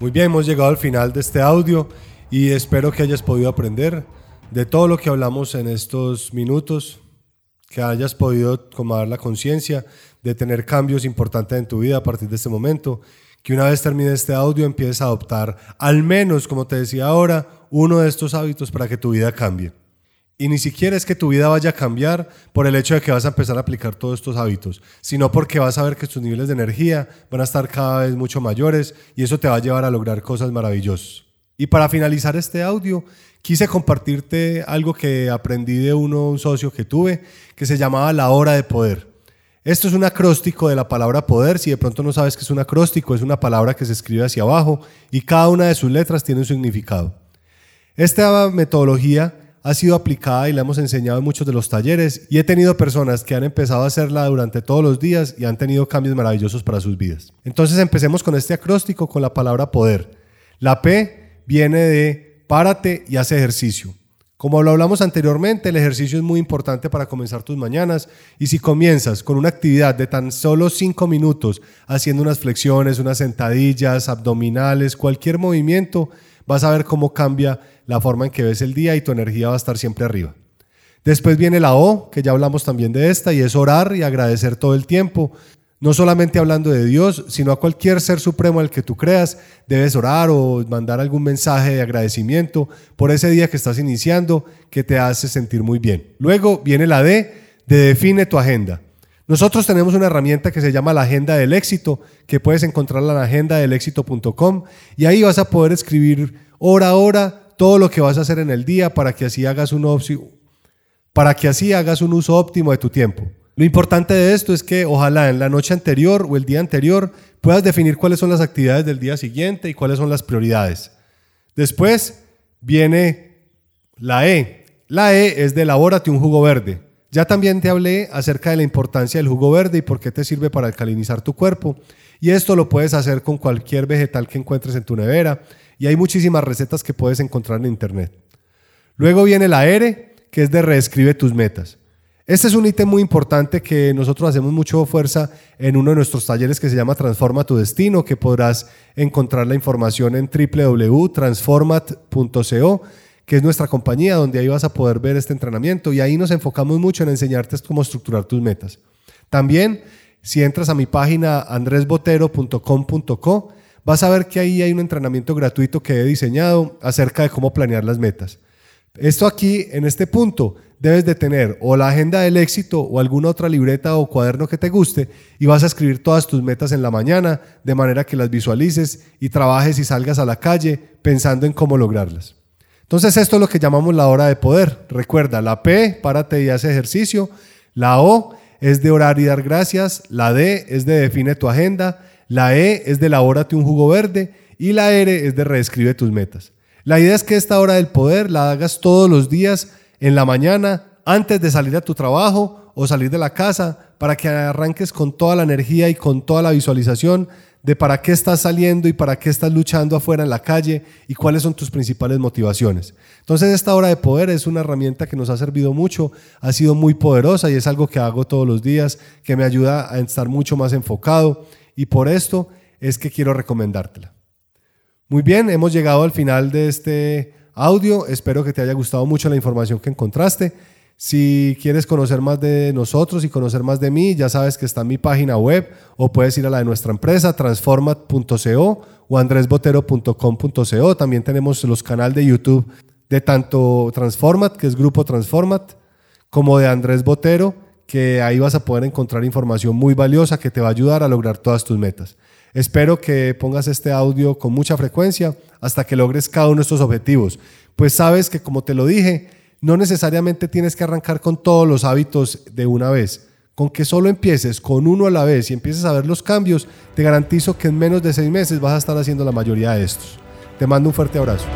Muy bien, hemos llegado al final de este audio y espero que hayas podido aprender de todo lo que hablamos en estos minutos, que hayas podido tomar la conciencia de tener cambios importantes en tu vida a partir de este momento, que una vez termine este audio empieces a adoptar al menos, como te decía ahora, uno de estos hábitos para que tu vida cambie. Y ni siquiera es que tu vida vaya a cambiar por el hecho de que vas a empezar a aplicar todos estos hábitos, sino porque vas a ver que tus niveles de energía van a estar cada vez mucho mayores y eso te va a llevar a lograr cosas maravillosas. Y para finalizar este audio, quise compartirte algo que aprendí de uno, un socio que tuve, que se llamaba la hora de poder. Esto es un acróstico de la palabra poder. Si de pronto no sabes qué es un acróstico, es una palabra que se escribe hacia abajo y cada una de sus letras tiene un significado. Esta metodología ha sido aplicada y la hemos enseñado en muchos de los talleres y he tenido personas que han empezado a hacerla durante todos los días y han tenido cambios maravillosos para sus vidas. Entonces empecemos con este acróstico con la palabra poder. La P viene de párate y hace ejercicio. Como lo hablamos anteriormente, el ejercicio es muy importante para comenzar tus mañanas y si comienzas con una actividad de tan solo 5 minutos haciendo unas flexiones, unas sentadillas, abdominales, cualquier movimiento, vas a ver cómo cambia la forma en que ves el día y tu energía va a estar siempre arriba. Después viene la O, que ya hablamos también de esta, y es orar y agradecer todo el tiempo. No solamente hablando de Dios, sino a cualquier ser supremo al que tú creas, debes orar o mandar algún mensaje de agradecimiento por ese día que estás iniciando que te hace sentir muy bien. Luego viene la D, de define tu agenda. Nosotros tenemos una herramienta que se llama la Agenda del Éxito, que puedes encontrar en agendadelexito.com y ahí vas a poder escribir hora a hora todo lo que vas a hacer en el día para que así hagas un, para que así hagas un uso óptimo de tu tiempo. Lo importante de esto es que ojalá en la noche anterior o el día anterior puedas definir cuáles son las actividades del día siguiente y cuáles son las prioridades. Después viene la E. La E es de elabórate un jugo verde. Ya también te hablé acerca de la importancia del jugo verde y por qué te sirve para alcalinizar tu cuerpo. Y esto lo puedes hacer con cualquier vegetal que encuentres en tu nevera. Y hay muchísimas recetas que puedes encontrar en internet. Luego viene la R, que es de reescribe tus metas. Este es un ítem muy importante que nosotros hacemos mucho fuerza en uno de nuestros talleres que se llama Transforma tu Destino, que podrás encontrar la información en www.transformat.co que es nuestra compañía, donde ahí vas a poder ver este entrenamiento y ahí nos enfocamos mucho en enseñarte cómo estructurar tus metas. También, si entras a mi página andresbotero.com.co, vas a ver que ahí hay un entrenamiento gratuito que he diseñado acerca de cómo planear las metas. Esto aquí, en este punto, debes de tener o la agenda del éxito o alguna otra libreta o cuaderno que te guste y vas a escribir todas tus metas en la mañana de manera que las visualices y trabajes y salgas a la calle pensando en cómo lograrlas. Entonces esto es lo que llamamos la hora de poder. Recuerda, la P, párate y haz ejercicio. La O es de orar y dar gracias. La D es de define tu agenda. La E es de elabórate un jugo verde. Y la R es de reescribe tus metas. La idea es que esta hora del poder la hagas todos los días en la mañana, antes de salir a tu trabajo o salir de la casa, para que arranques con toda la energía y con toda la visualización de para qué estás saliendo y para qué estás luchando afuera en la calle y cuáles son tus principales motivaciones. Entonces esta hora de poder es una herramienta que nos ha servido mucho, ha sido muy poderosa y es algo que hago todos los días, que me ayuda a estar mucho más enfocado y por esto es que quiero recomendártela. Muy bien, hemos llegado al final de este audio, espero que te haya gustado mucho la información que encontraste. Si quieres conocer más de nosotros y conocer más de mí, ya sabes que está en mi página web o puedes ir a la de nuestra empresa, transformat.co o andresbotero.com.co. También tenemos los canales de YouTube de tanto Transformat, que es Grupo Transformat, como de Andrés Botero, que ahí vas a poder encontrar información muy valiosa que te va a ayudar a lograr todas tus metas. Espero que pongas este audio con mucha frecuencia hasta que logres cada uno de estos objetivos. Pues sabes que, como te lo dije, no necesariamente tienes que arrancar con todos los hábitos de una vez. Con que solo empieces con uno a la vez y empieces a ver los cambios, te garantizo que en menos de seis meses vas a estar haciendo la mayoría de estos. Te mando un fuerte abrazo.